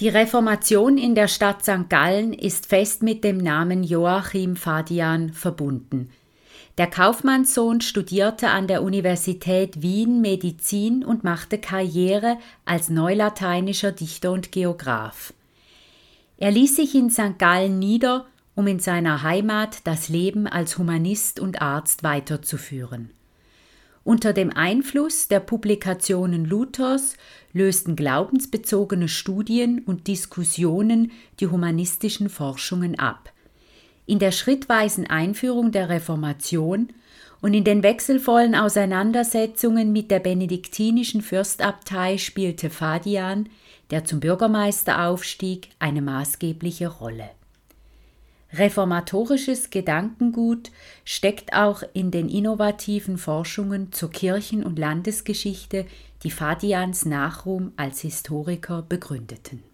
Die Reformation in der Stadt St. Gallen ist fest mit dem Namen Joachim Fadian verbunden. Der Kaufmannssohn studierte an der Universität Wien Medizin und machte Karriere als neulateinischer Dichter und Geograph. Er ließ sich in St. Gallen nieder, um in seiner Heimat das Leben als Humanist und Arzt weiterzuführen. Unter dem Einfluss der Publikationen Luthers lösten glaubensbezogene Studien und Diskussionen die humanistischen Forschungen ab. In der schrittweisen Einführung der Reformation und in den wechselvollen Auseinandersetzungen mit der benediktinischen Fürstabtei spielte Fadian, der zum Bürgermeister aufstieg, eine maßgebliche Rolle. Reformatorisches Gedankengut steckt auch in den innovativen Forschungen zur Kirchen- und Landesgeschichte, die Fadians Nachruhm als Historiker begründeten.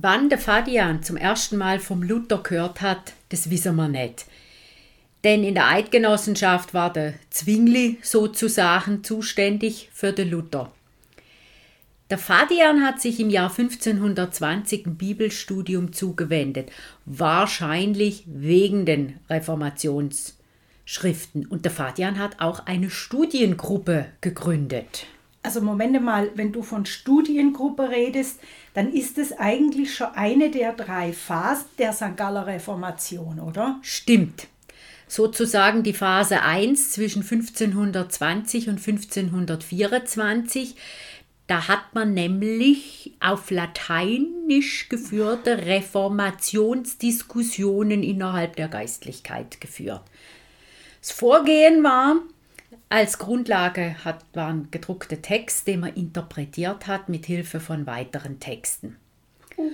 Wann der Fadian zum ersten Mal vom Luther gehört hat, das wissen wir nicht. Denn in der Eidgenossenschaft war der Zwingli sozusagen zuständig für den Luther. Der Fadian hat sich im Jahr 1520 ein Bibelstudium zugewendet, wahrscheinlich wegen den Reformationsschriften. Und der Fadian hat auch eine Studiengruppe gegründet. Also Moment mal, wenn du von Studiengruppe redest, dann ist es eigentlich schon eine der drei Phasen der St. Galler Reformation, oder? Stimmt. Sozusagen die Phase 1 zwischen 1520 und 1524. Da hat man nämlich auf Lateinisch geführte Reformationsdiskussionen innerhalb der Geistlichkeit geführt. Das Vorgehen war, als Grundlage hat, waren gedruckte Text, den man interpretiert hat mit Hilfe von weiteren Texten. Oh.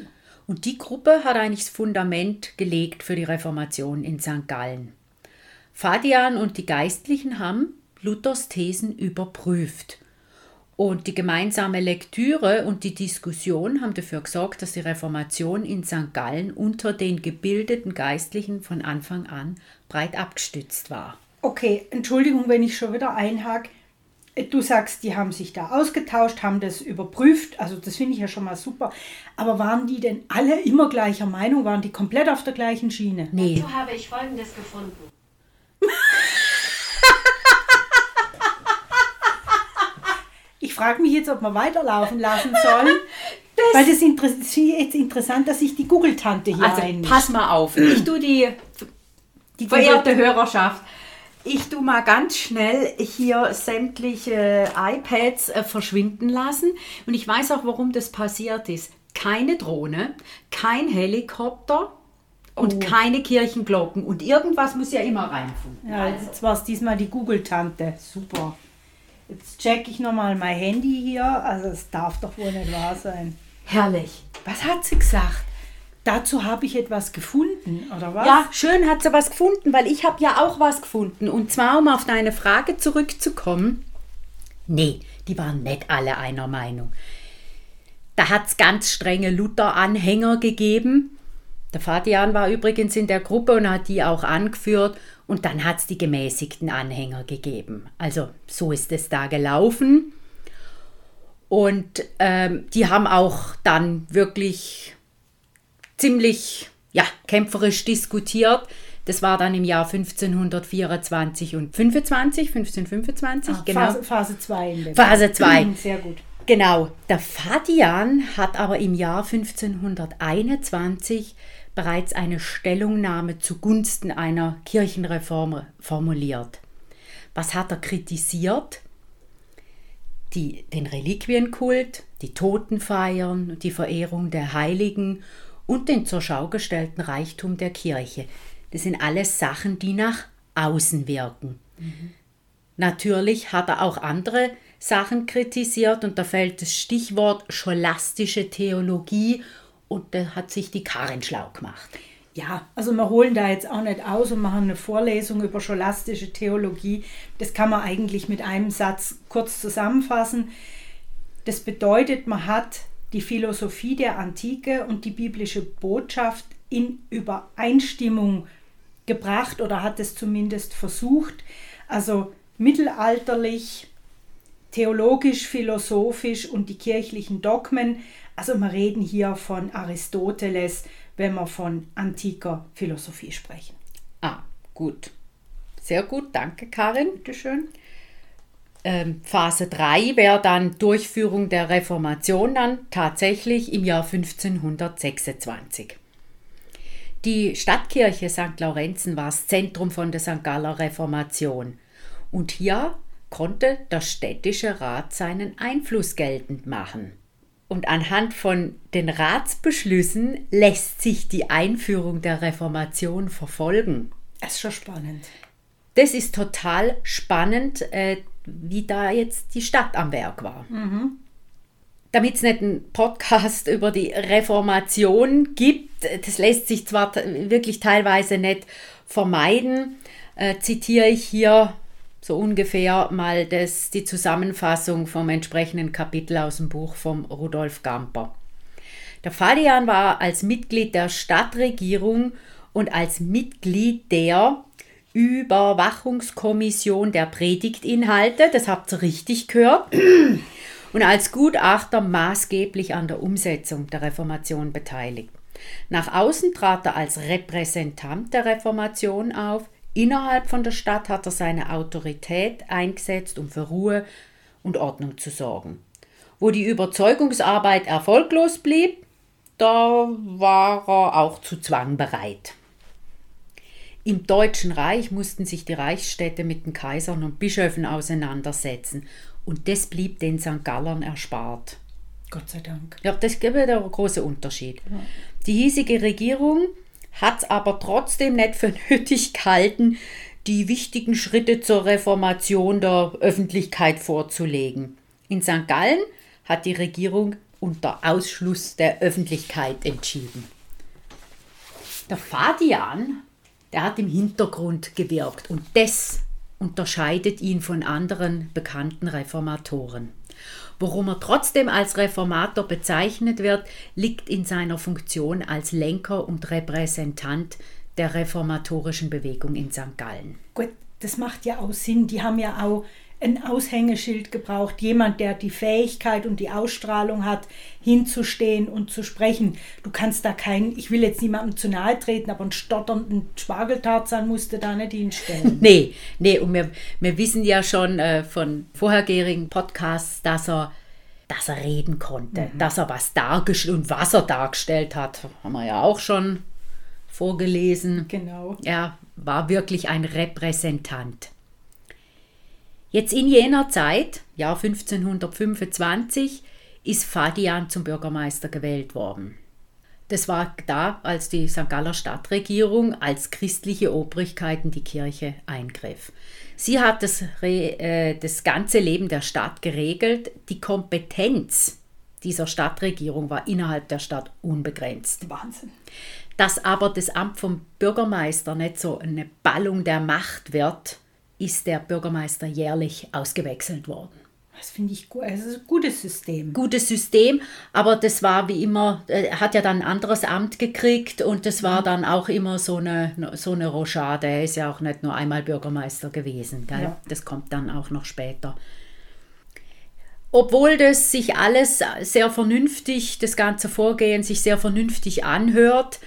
Und die Gruppe hat eigentlich das Fundament gelegt für die Reformation in St. Gallen. Fadian und die Geistlichen haben Luthers Thesen überprüft. Und die gemeinsame Lektüre und die Diskussion haben dafür gesorgt, dass die Reformation in St. Gallen unter den gebildeten Geistlichen von Anfang an breit abgestützt war. Okay, Entschuldigung, wenn ich schon wieder einhake. Du sagst, die haben sich da ausgetauscht, haben das überprüft. Also das finde ich ja schon mal super. Aber waren die denn alle immer gleicher Meinung? Waren die komplett auf der gleichen Schiene? Nee. Dazu habe ich Folgendes gefunden. ich frage mich jetzt, ob wir weiterlaufen lassen sollen. Das Weil das ist jetzt interessant, dass ich die Google-Tante hier also, einmischt. Pass mal auf. Ich tue die, die verehrte Hörerschaft ich tu mal ganz schnell hier sämtliche iPads äh, verschwinden lassen. Und ich weiß auch, warum das passiert ist. Keine Drohne, kein Helikopter und oh. keine Kirchenglocken. Und irgendwas muss ja immer reinfunken. Ja, jetzt war es diesmal die Google-Tante. Super. Jetzt check ich nochmal mein Handy hier. Also es darf doch wohl nicht wahr sein. Herrlich. Was hat sie gesagt? Dazu habe ich etwas gefunden, oder was? Ja, schön hat sie was gefunden, weil ich habe ja auch was gefunden. Und zwar, um auf deine Frage zurückzukommen. Nee, die waren nicht alle einer Meinung. Da hat es ganz strenge Luther-Anhänger gegeben. Der Fadian war übrigens in der Gruppe und hat die auch angeführt. Und dann hat es die gemäßigten Anhänger gegeben. Also so ist es da gelaufen. Und ähm, die haben auch dann wirklich ziemlich ja, kämpferisch diskutiert. Das war dann im Jahr 1524 und 25, 1525, ah, genau. Phase 2. Phase 2. Sehr gut. Genau. Der Fadian hat aber im Jahr 1521 bereits eine Stellungnahme zugunsten einer Kirchenreform formuliert. Was hat er kritisiert? die, den Reliquienkult, die Totenfeiern, die Verehrung der Heiligen und den zur Schau gestellten Reichtum der Kirche. Das sind alles Sachen, die nach außen wirken. Mhm. Natürlich hat er auch andere Sachen kritisiert und da fällt das Stichwort scholastische Theologie und da hat sich die Karin schlau gemacht. Ja, also wir holen da jetzt auch nicht aus und machen eine Vorlesung über scholastische Theologie. Das kann man eigentlich mit einem Satz kurz zusammenfassen. Das bedeutet, man hat die Philosophie der Antike und die biblische Botschaft in Übereinstimmung gebracht oder hat es zumindest versucht. Also mittelalterlich, theologisch, philosophisch und die kirchlichen Dogmen. Also wir reden hier von Aristoteles, wenn wir von antiker Philosophie sprechen. Ah, gut. Sehr gut, danke Karin. Bitte schön. Ähm, Phase 3 wäre dann Durchführung der Reformation dann tatsächlich im Jahr 1526. Die Stadtkirche St. Laurenzen war das Zentrum von der St. Galler Reformation. Und hier konnte der städtische Rat seinen Einfluss geltend machen. Und anhand von den Ratsbeschlüssen lässt sich die Einführung der Reformation verfolgen. Das ist schon spannend. Das ist total spannend, äh, wie da jetzt die Stadt am Werk war. Mhm. Damit es nicht einen Podcast über die Reformation gibt, das lässt sich zwar wirklich teilweise nicht vermeiden, äh, zitiere ich hier so ungefähr mal das, die Zusammenfassung vom entsprechenden Kapitel aus dem Buch von Rudolf Gamper. Der Fadian war als Mitglied der Stadtregierung und als Mitglied der Überwachungskommission der Predigtinhalte, das habt ihr richtig gehört, und als Gutachter maßgeblich an der Umsetzung der Reformation beteiligt. Nach außen trat er als Repräsentant der Reformation auf, Innerhalb von der Stadt hat er seine Autorität eingesetzt, um für Ruhe und Ordnung zu sorgen. Wo die Überzeugungsarbeit erfolglos blieb, da war er auch zu Zwang bereit. Im Deutschen Reich mussten sich die Reichsstädte mit den Kaisern und Bischöfen auseinandersetzen und das blieb den St. Gallern erspart. Gott sei Dank. Ja, das gibt der große Unterschied. Ja. Die hiesige Regierung hat es aber trotzdem nicht für nötig gehalten, die wichtigen Schritte zur Reformation der Öffentlichkeit vorzulegen. In St. Gallen hat die Regierung unter Ausschluss der Öffentlichkeit entschieden. Der Fadian, der hat im Hintergrund gewirkt und das unterscheidet ihn von anderen bekannten Reformatoren. Worum er trotzdem als Reformator bezeichnet wird, liegt in seiner Funktion als Lenker und Repräsentant der reformatorischen Bewegung in St. Gallen. Gut, das macht ja auch Sinn. Die haben ja auch ein Aushängeschild gebraucht, jemand, der die Fähigkeit und die Ausstrahlung hat, hinzustehen und zu sprechen. Du kannst da keinen, ich will jetzt niemandem zu nahe treten, aber einen stotternden Spargeltarzan musst du da nicht hinstellen. nee, nee, und wir, wir wissen ja schon äh, von vorhergehenden Podcasts, dass er dass er reden konnte, mhm. dass er was dargestellt und was er dargestellt hat, haben wir ja auch schon vorgelesen. Genau. Er war wirklich ein Repräsentant. Jetzt in jener Zeit, Jahr 1525, ist Fadian zum Bürgermeister gewählt worden. Das war da, als die St. Galler Stadtregierung als christliche Obrigkeit in die Kirche eingriff. Sie hat das, äh, das ganze Leben der Stadt geregelt. Die Kompetenz dieser Stadtregierung war innerhalb der Stadt unbegrenzt. Wahnsinn. Dass aber das Amt vom Bürgermeister nicht so eine Ballung der Macht wird, ist der Bürgermeister jährlich ausgewechselt worden. Das finde ich gut. Ist ein gutes System. Gutes System, aber das war wie immer, er hat ja dann ein anderes Amt gekriegt und das war mhm. dann auch immer so eine, so eine Rochade. Er ist ja auch nicht nur einmal Bürgermeister gewesen. Ja. Das kommt dann auch noch später. Obwohl das sich alles sehr vernünftig, das ganze Vorgehen sich sehr vernünftig anhört,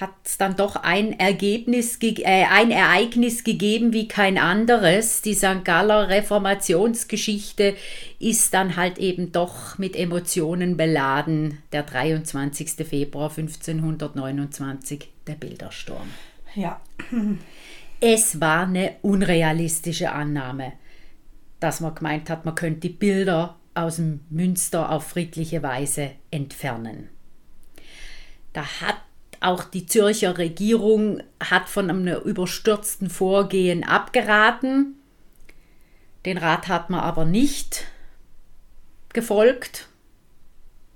hat es dann doch ein Ergebnis, äh, ein Ereignis gegeben wie kein anderes. Die St. Galler Reformationsgeschichte ist dann halt eben doch mit Emotionen beladen. Der 23. Februar 1529, der Bildersturm. Ja. Es war eine unrealistische Annahme. dass man gemeint hat, man könnte die Bilder aus dem Münster auf friedliche Weise entfernen. Da hat auch die Zürcher Regierung hat von einem überstürzten Vorgehen abgeraten. Den Rat hat man aber nicht gefolgt.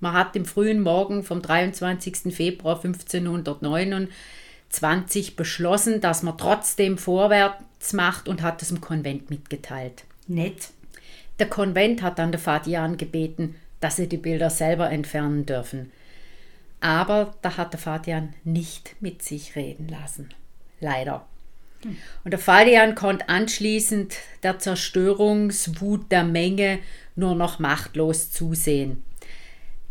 Man hat im frühen Morgen vom 23. Februar 1529 beschlossen, dass man trotzdem vorwärts macht und hat es im Konvent mitgeteilt. Nett. Der Konvent hat dann der Fadian gebeten, dass sie die Bilder selber entfernen dürfen. Aber da hat der Fadian nicht mit sich reden lassen. Leider. Und der Fadian konnte anschließend der Zerstörungswut der Menge nur noch machtlos zusehen.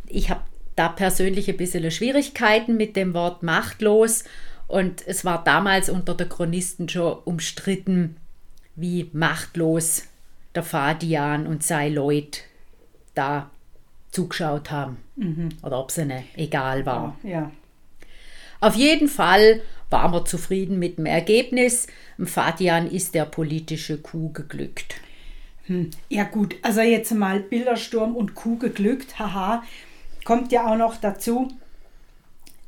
Ich habe da persönlich ein bisschen Schwierigkeiten mit dem Wort machtlos und es war damals unter der Chronisten schon umstritten, wie machtlos der Fadian und sei Leute da zugeschaut haben. Mhm. Oder ob es ihnen egal war. Ja, ja. Auf jeden Fall waren wir zufrieden mit dem Ergebnis. Im Fadian ist der politische Coup geglückt. Hm. Ja gut, also jetzt mal Bildersturm und Coup geglückt, haha. Kommt ja auch noch dazu,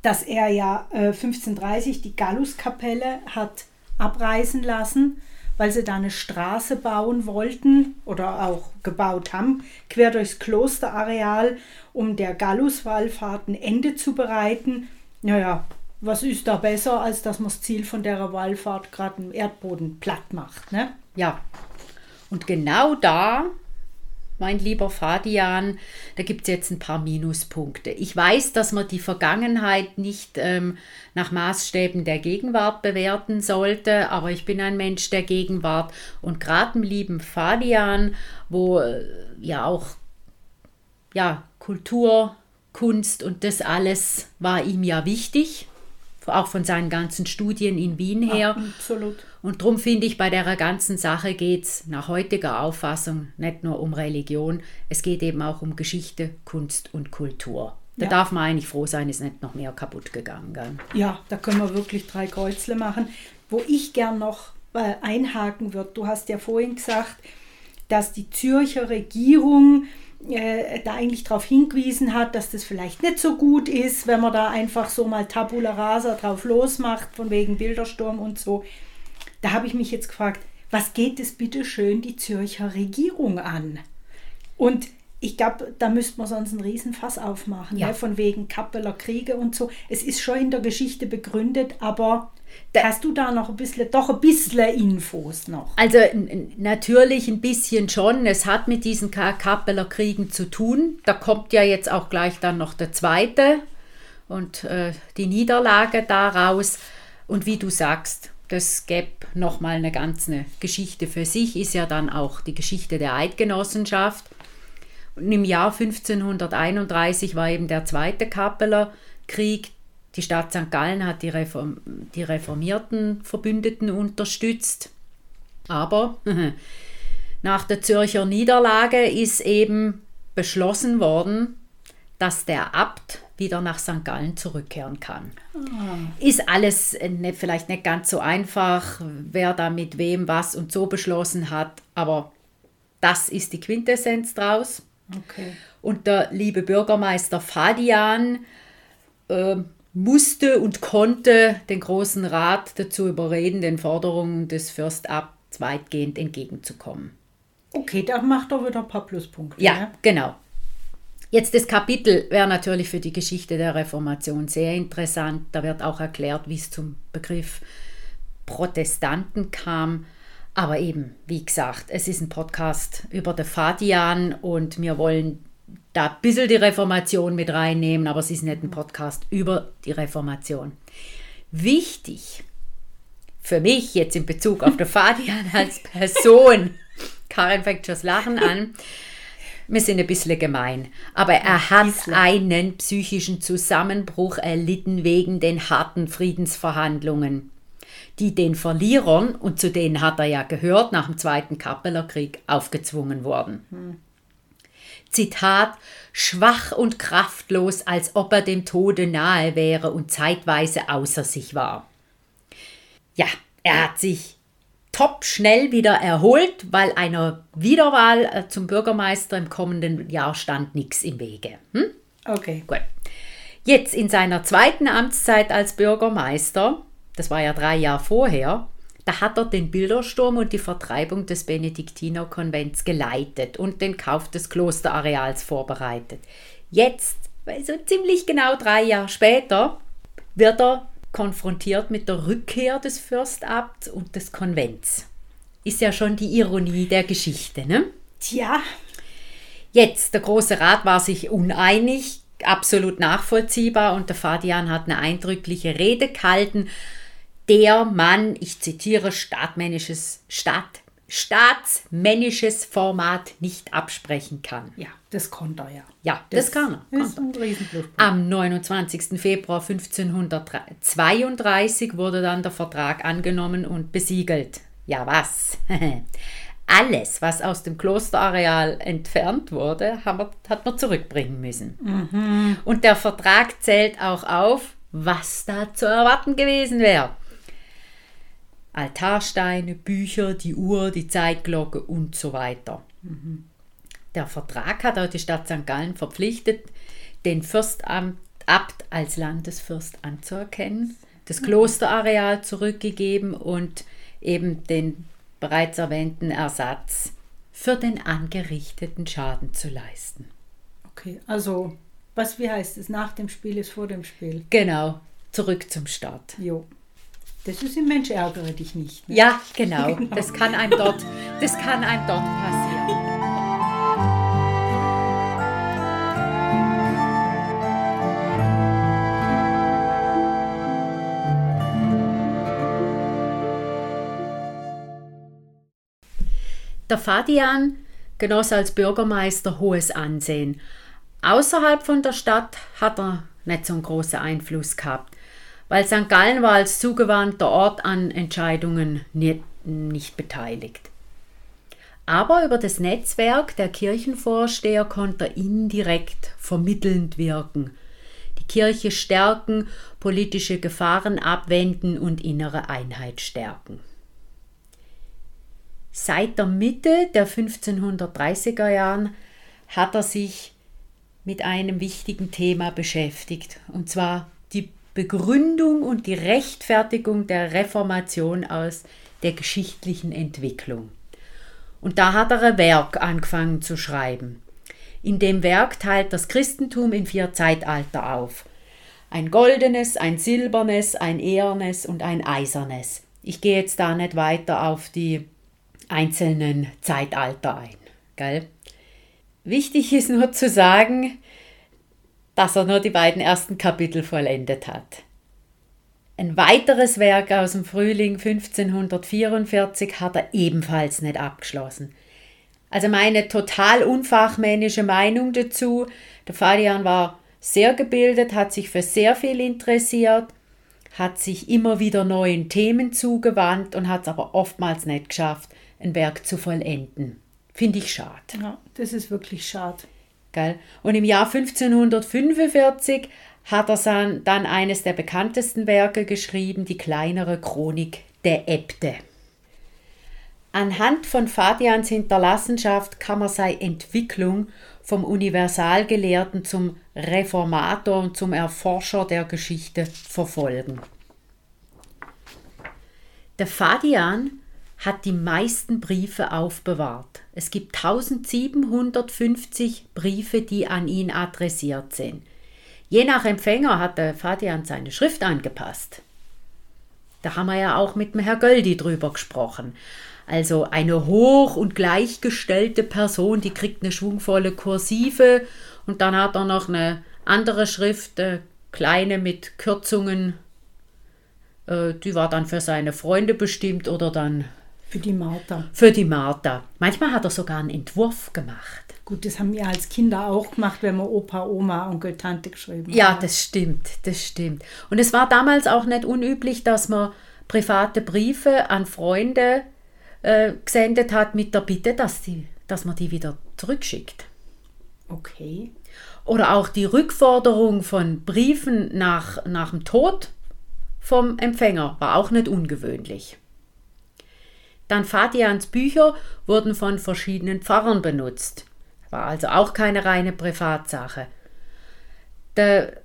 dass er ja äh, 1530 die Galluskapelle hat abreißen lassen weil sie da eine Straße bauen wollten oder auch gebaut haben, quer durchs Klosterareal, um der Galluswallfahrt ein Ende zu bereiten. Naja, was ist da besser, als dass man das Ziel von der Wallfahrt gerade im Erdboden platt macht, ne? Ja. Und genau da mein lieber Fadian, da gibt es jetzt ein paar Minuspunkte. Ich weiß, dass man die Vergangenheit nicht ähm, nach Maßstäben der Gegenwart bewerten sollte, aber ich bin ein Mensch der Gegenwart und gerade im lieben Fadian, wo äh, ja auch ja, Kultur, Kunst und das alles war ihm ja wichtig auch von seinen ganzen Studien in Wien her. Ja, absolut. Und darum finde ich, bei der ganzen Sache geht es nach heutiger Auffassung nicht nur um Religion, es geht eben auch um Geschichte, Kunst und Kultur. Da ja. darf man eigentlich froh sein, ist nicht noch mehr kaputt gegangen. Gell? Ja, da können wir wirklich drei Kreuzle machen. Wo ich gern noch äh, einhaken würde, du hast ja vorhin gesagt, dass die Zürcher Regierung äh, da eigentlich darauf hingewiesen hat, dass das vielleicht nicht so gut ist, wenn man da einfach so mal Tabula Rasa drauf losmacht, von wegen Bildersturm und so. Da habe ich mich jetzt gefragt, was geht es bitte schön die Zürcher Regierung an? Und ich glaube, da müsste man sonst einen Riesenfass aufmachen, ja. ne? von wegen Kappeler Kriege und so. Es ist schon in der Geschichte begründet, aber da hast du da noch ein bisschen, doch ein bisschen Infos noch? Also natürlich ein bisschen schon. Es hat mit diesen Kappeler Kriegen zu tun. Da kommt ja jetzt auch gleich dann noch der zweite und äh, die Niederlage daraus. Und wie du sagst, das gäbe nochmal eine ganze Geschichte für sich, ist ja dann auch die Geschichte der Eidgenossenschaft. Und im Jahr 1531 war eben der zweite Kappeler Krieg. Die Stadt St. Gallen hat die, Reform die reformierten Verbündeten unterstützt. Aber nach der Zürcher Niederlage ist eben beschlossen worden, dass der Abt wieder nach St. Gallen zurückkehren kann. Oh. Ist alles nicht, vielleicht nicht ganz so einfach, wer da mit wem was und so beschlossen hat, aber das ist die Quintessenz draus. Okay. Und der liebe Bürgermeister Fadian äh, musste und konnte den Großen Rat dazu überreden, den Forderungen des Fürstabts weitgehend entgegenzukommen. Okay, da macht er wieder ein paar Pluspunkte. Ja, ne? genau. Jetzt das Kapitel wäre natürlich für die Geschichte der Reformation sehr interessant. Da wird auch erklärt, wie es zum Begriff Protestanten kam. Aber eben, wie gesagt, es ist ein Podcast über den Fadian und wir wollen da ein bisschen die Reformation mit reinnehmen, aber es ist nicht ein Podcast über die Reformation. Wichtig für mich jetzt in Bezug auf den Fadian als Person, Karin fängt schon das Lachen an, wir sind ein bisschen gemein, aber er hat einen psychischen Zusammenbruch erlitten wegen den harten Friedensverhandlungen die den Verlierern, und zu denen hat er ja gehört, nach dem Zweiten Kappelerkrieg aufgezwungen wurden. Zitat, schwach und kraftlos, als ob er dem Tode nahe wäre und zeitweise außer sich war. Ja, er hat sich top schnell wieder erholt, weil einer Wiederwahl äh, zum Bürgermeister im kommenden Jahr stand nichts im Wege. Hm? Okay. Gut. Jetzt in seiner zweiten Amtszeit als Bürgermeister, das war ja drei Jahre vorher, da hat er den Bildersturm und die Vertreibung des Benediktinerkonvents geleitet und den Kauf des Klosterareals vorbereitet. Jetzt, so ziemlich genau drei Jahre später, wird er konfrontiert mit der Rückkehr des Fürstabts und des Konvents. Ist ja schon die Ironie der Geschichte, ne? Tja. Jetzt, der Große Rat war sich uneinig, absolut nachvollziehbar und der Fadian hat eine eindrückliche Rede gehalten, der Mann, ich zitiere, staatmännisches, Staat, staatsmännisches Format nicht absprechen kann. Ja, das konnte er ja. Ja, das, das kann er. Ist ein Riesenpluspunkt. Am 29. Februar 1532 wurde dann der Vertrag angenommen und besiegelt. Ja, was? Alles, was aus dem Klosterareal entfernt wurde, hat man zurückbringen müssen. Mhm. Und der Vertrag zählt auch auf, was da zu erwarten gewesen wäre. Altarsteine, Bücher, die Uhr, die Zeitglocke und so weiter. Mhm. Der Vertrag hat auch die Stadt St. Gallen verpflichtet, den Fürstamt Abt als Landesfürst anzuerkennen, das Klosterareal zurückgegeben und eben den bereits erwähnten Ersatz für den angerichteten Schaden zu leisten. Okay, also was, wie heißt es? Nach dem Spiel ist vor dem Spiel. Genau, zurück zum Start. Jo. Das ist im Mensch ärgere dich nicht. Ne? Ja, genau. genau. Das kann einem dort, das kann einem dort passieren. Der Fadian genoss als Bürgermeister hohes Ansehen. Außerhalb von der Stadt hat er nicht so einen großen Einfluss gehabt weil St. Gallen war als zugewandter Ort an Entscheidungen nicht, beteiligt. Aber über das Netzwerk der Kirchenvorsteher konnte er indirekt vermittelnd wirken, die Kirche stärken, politische Gefahren abwenden und innere Einheit stärken. Seit der Mitte der 1530er Jahren hat er sich mit einem wichtigen Thema beschäftigt, und zwar Begründung und die Rechtfertigung der Reformation aus der geschichtlichen Entwicklung. Und da hat er ein Werk angefangen zu schreiben. In dem Werk teilt das Christentum in vier Zeitalter auf. Ein goldenes, ein silbernes, ein ehernes und ein eisernes. Ich gehe jetzt da nicht weiter auf die einzelnen Zeitalter ein. Gell? Wichtig ist nur zu sagen, dass er nur die beiden ersten Kapitel vollendet hat. Ein weiteres Werk aus dem Frühling 1544 hat er ebenfalls nicht abgeschlossen. Also meine total unfachmännische Meinung dazu, der Fadian war sehr gebildet, hat sich für sehr viel interessiert, hat sich immer wieder neuen Themen zugewandt und hat es aber oftmals nicht geschafft, ein Werk zu vollenden. Finde ich schade. Ja, das ist wirklich schade. Gell? Und im Jahr 1545 hat er dann eines der bekanntesten Werke geschrieben, die kleinere Chronik der Äbte. Anhand von Fadians Hinterlassenschaft kann man seine Entwicklung vom Universalgelehrten zum Reformator und zum Erforscher der Geschichte verfolgen. Der Fadian hat die meisten Briefe aufbewahrt. Es gibt 1750 Briefe, die an ihn adressiert sind. Je nach Empfänger hat der Fadian seine Schrift angepasst. Da haben wir ja auch mit dem Herr Göldi drüber gesprochen. Also eine hoch und gleichgestellte Person, die kriegt eine schwungvolle Kursive und dann hat er noch eine andere Schrift, eine kleine mit Kürzungen, äh, die war dann für seine Freunde bestimmt oder dann für die Martha. Für die Martha. Manchmal hat er sogar einen Entwurf gemacht. Gut, das haben wir als Kinder auch gemacht, wenn wir Opa, Oma, Onkel, Tante geschrieben haben. Ja, das stimmt, das stimmt. Und es war damals auch nicht unüblich, dass man private Briefe an Freunde äh, gesendet hat mit der Bitte, dass, die, dass man die wieder zurückschickt. Okay. Oder auch die Rückforderung von Briefen nach, nach dem Tod vom Empfänger war auch nicht ungewöhnlich. Dann Fadians Bücher wurden von verschiedenen Pfarrern benutzt. War also auch keine reine Privatsache. Der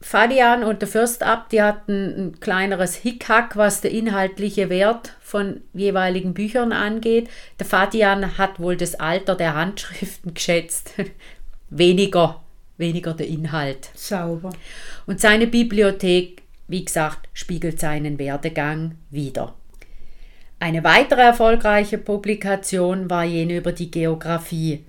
Fadian und der Fürstabt, die hatten ein kleineres Hickhack, was der inhaltliche Wert von jeweiligen Büchern angeht. Der Fadian hat wohl das Alter der Handschriften geschätzt. weniger, weniger der Inhalt. Sauber. Und seine Bibliothek, wie gesagt, spiegelt seinen Werdegang wider. Eine weitere erfolgreiche Publikation war jene über die Geographie.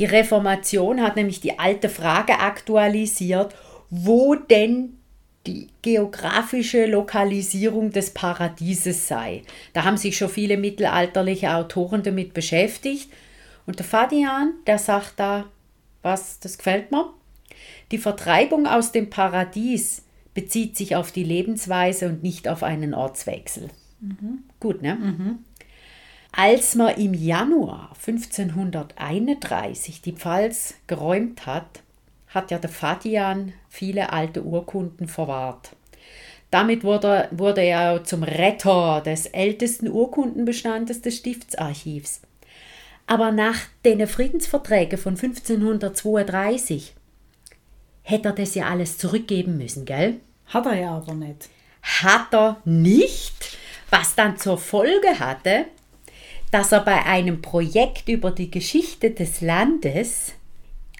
Die Reformation hat nämlich die alte Frage aktualisiert wo denn die geografische Lokalisierung des Paradieses sei. Da haben sich schon viele mittelalterliche Autoren damit beschäftigt. Und der Fadian, der sagt da, was, das gefällt mir. Die Vertreibung aus dem Paradies bezieht sich auf die Lebensweise und nicht auf einen Ortswechsel. Mhm. Gut, ne? Mhm. Als man im Januar 1531 die Pfalz geräumt hat, hat ja der Fadian viele alte Urkunden verwahrt. Damit wurde, wurde er zum Retter des ältesten Urkundenbestandes des Stiftsarchivs. Aber nach den Friedensverträgen von 1532 hätte er das ja alles zurückgeben müssen, gell? Hat er ja aber nicht. Hat er nicht, was dann zur Folge hatte, dass er bei einem Projekt über die Geschichte des Landes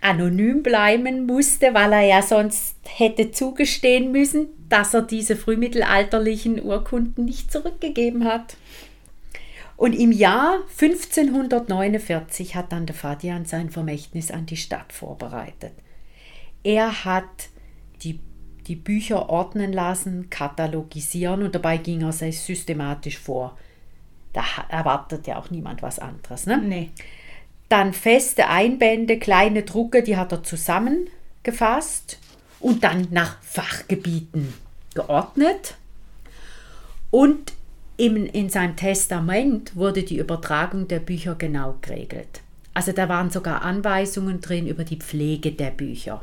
anonym bleiben musste, weil er ja sonst hätte zugestehen müssen, dass er diese frühmittelalterlichen Urkunden nicht zurückgegeben hat. Und im Jahr 1549 hat dann der Fadian sein Vermächtnis an die Stadt vorbereitet. Er hat die, die Bücher ordnen lassen, katalogisieren und dabei ging er sehr systematisch vor. Da erwartet ja auch niemand was anderes. Ne? Nee. Dann feste Einbände, kleine Drucke, die hat er zusammengefasst und dann nach Fachgebieten geordnet. Und in, in seinem Testament wurde die Übertragung der Bücher genau geregelt. Also da waren sogar Anweisungen drin über die Pflege der Bücher.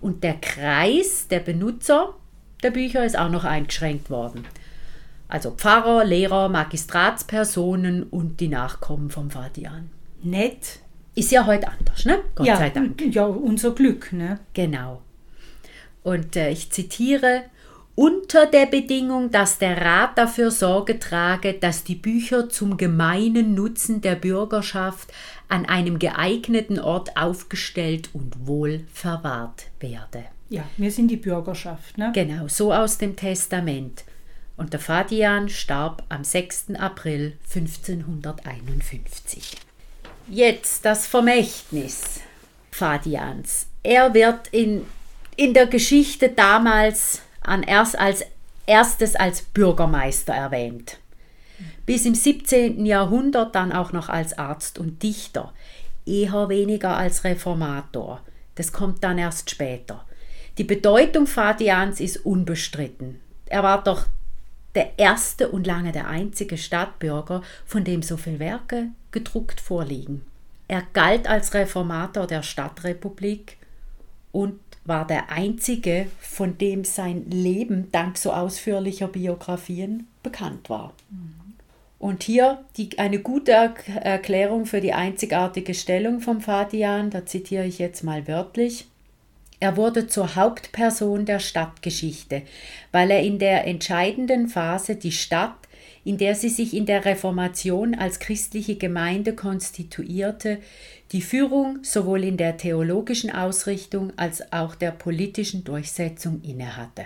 Und der Kreis der Benutzer der Bücher ist auch noch eingeschränkt worden. Also Pfarrer, Lehrer, Magistratspersonen und die Nachkommen vom Vatian nett. Ist ja heute anders, ne? Gott ja, sei Dank. Ja, unser Glück, ne? Genau. Und äh, ich zitiere, unter der Bedingung, dass der Rat dafür Sorge trage, dass die Bücher zum gemeinen Nutzen der Bürgerschaft an einem geeigneten Ort aufgestellt und wohl verwahrt werde. Ja, wir sind die Bürgerschaft, ne? Genau, so aus dem Testament. Und der Fadian starb am 6. April 1551. Jetzt das Vermächtnis Fadians. Er wird in, in der Geschichte damals an erst als erstes als Bürgermeister erwähnt. Bis im 17. Jahrhundert dann auch noch als Arzt und Dichter, eher weniger als Reformator. Das kommt dann erst später. Die Bedeutung Fadians ist unbestritten. Er war doch der erste und lange der einzige Stadtbürger, von dem so viele Werke gedruckt vorliegen. Er galt als Reformator der Stadtrepublik und war der einzige, von dem sein Leben dank so ausführlicher Biografien bekannt war. Und hier die, eine gute Erklärung für die einzigartige Stellung vom Fadian, da zitiere ich jetzt mal wörtlich. Er wurde zur Hauptperson der Stadtgeschichte, weil er in der entscheidenden Phase die Stadt, in der sie sich in der Reformation als christliche Gemeinde konstituierte, die Führung sowohl in der theologischen Ausrichtung als auch der politischen Durchsetzung innehatte.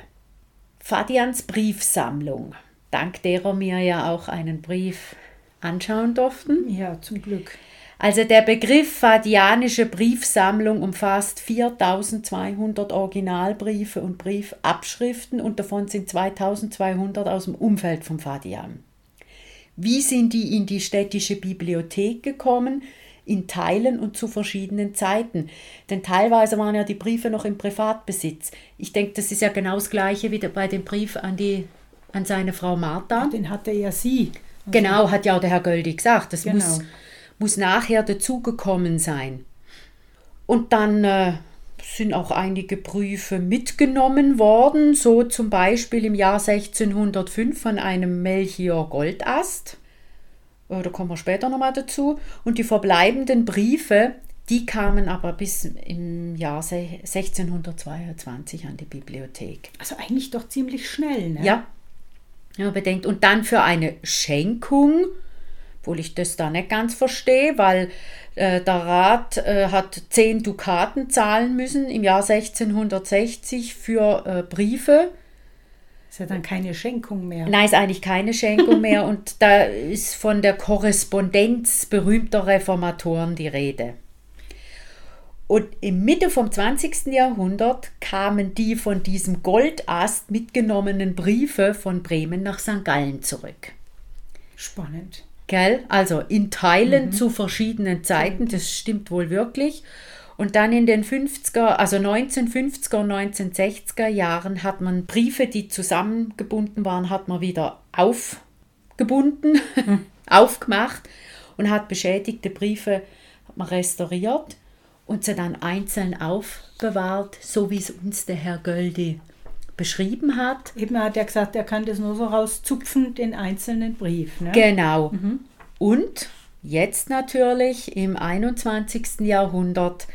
Fadians Briefsammlung, dank derer mir ja auch einen Brief anschauen durften. Ja, zum Glück also der Begriff Fadianische Briefsammlung umfasst 4200 Originalbriefe und Briefabschriften und davon sind 2200 aus dem Umfeld von Fadian. Wie sind die in die städtische Bibliothek gekommen? In Teilen und zu verschiedenen Zeiten. Denn teilweise waren ja die Briefe noch im Privatbesitz. Ich denke, das ist ja genau das Gleiche wie bei dem Brief an, die, an seine Frau Martha. Den hatte ja sie. Also genau, hat ja auch der Herr Göldi gesagt. Das genau. muss muss nachher dazugekommen sein. Und dann äh, sind auch einige Briefe mitgenommen worden, so zum Beispiel im Jahr 1605 von einem Melchior Goldast. Äh, Da kommen wir später nochmal dazu. Und die verbleibenden Briefe, die kamen aber bis im Jahr se- 1622 an die Bibliothek. Also eigentlich doch ziemlich schnell, ne? Ja. Ja, bedenkt. Und dann für eine Schenkung, obwohl ich das da nicht ganz verstehe, weil äh, der Rat äh, hat 10 Dukaten zahlen müssen im Jahr 1660 für äh, Briefe. Ist ja dann keine Schenkung mehr. Nein, ist eigentlich keine Schenkung mehr und da ist von der Korrespondenz berühmter Reformatoren die Rede. Und im Mitte vom 20. Jahrhundert kamen die von diesem Goldast mitgenommenen Briefe von Bremen nach St. Gallen zurück. Spannend. Gell? Also in Teilen zu verschiedenen Zeiten, das stimmt wohl wirklich. Und dann in den 50er, also 1950er und 1960er Jahren hat man Briefe, die zusammengebunden waren, hat man wieder aufgebunden, aufgemacht und hat beschädigte Briefe hat man restauriert und sie dann einzeln aufbewahrt, so wie es uns der Herr Göldi beschrieben hat. Eben hat er gesagt, er kann das nur so rauszupfen, den einzelnen Brief. Ne? Genau. Und jetzt natürlich im 21. Jahrhundert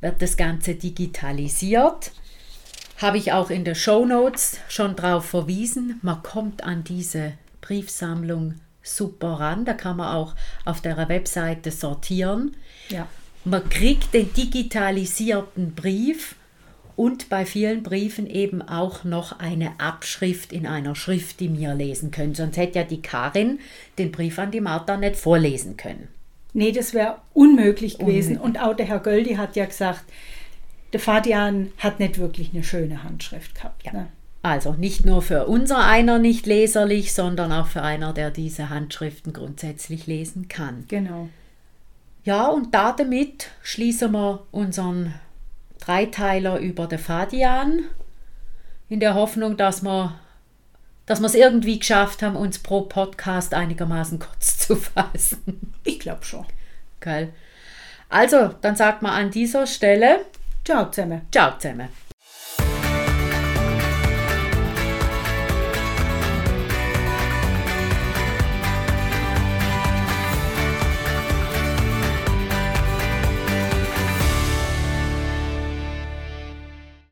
wird das Ganze digitalisiert. Habe ich auch in der Show Notes schon darauf verwiesen. Man kommt an diese Briefsammlung super ran. Da kann man auch auf der Webseite sortieren. ja. Man kriegt den digitalisierten Brief und bei vielen Briefen eben auch noch eine Abschrift in einer Schrift, die wir lesen können. Sonst hätte ja die Karin den Brief an die Martha nicht vorlesen können. Nee, das wäre unmöglich gewesen. Und auch der Herr Göldi hat ja gesagt, der Fadian hat nicht wirklich eine schöne Handschrift gehabt. Ne? Also nicht nur für unser einer nicht leserlich, sondern auch für einer, der diese Handschriften grundsätzlich lesen kann. Genau. Ja, und damit schließen wir unseren Dreiteiler über den Fadian in der Hoffnung, dass wir dass wir es irgendwie geschafft haben, uns pro Podcast einigermaßen kurz zu fassen. Ich glaube schon. Geil. Also, dann sagt man an dieser Stelle Ciao zusammen. Ciao zusammen.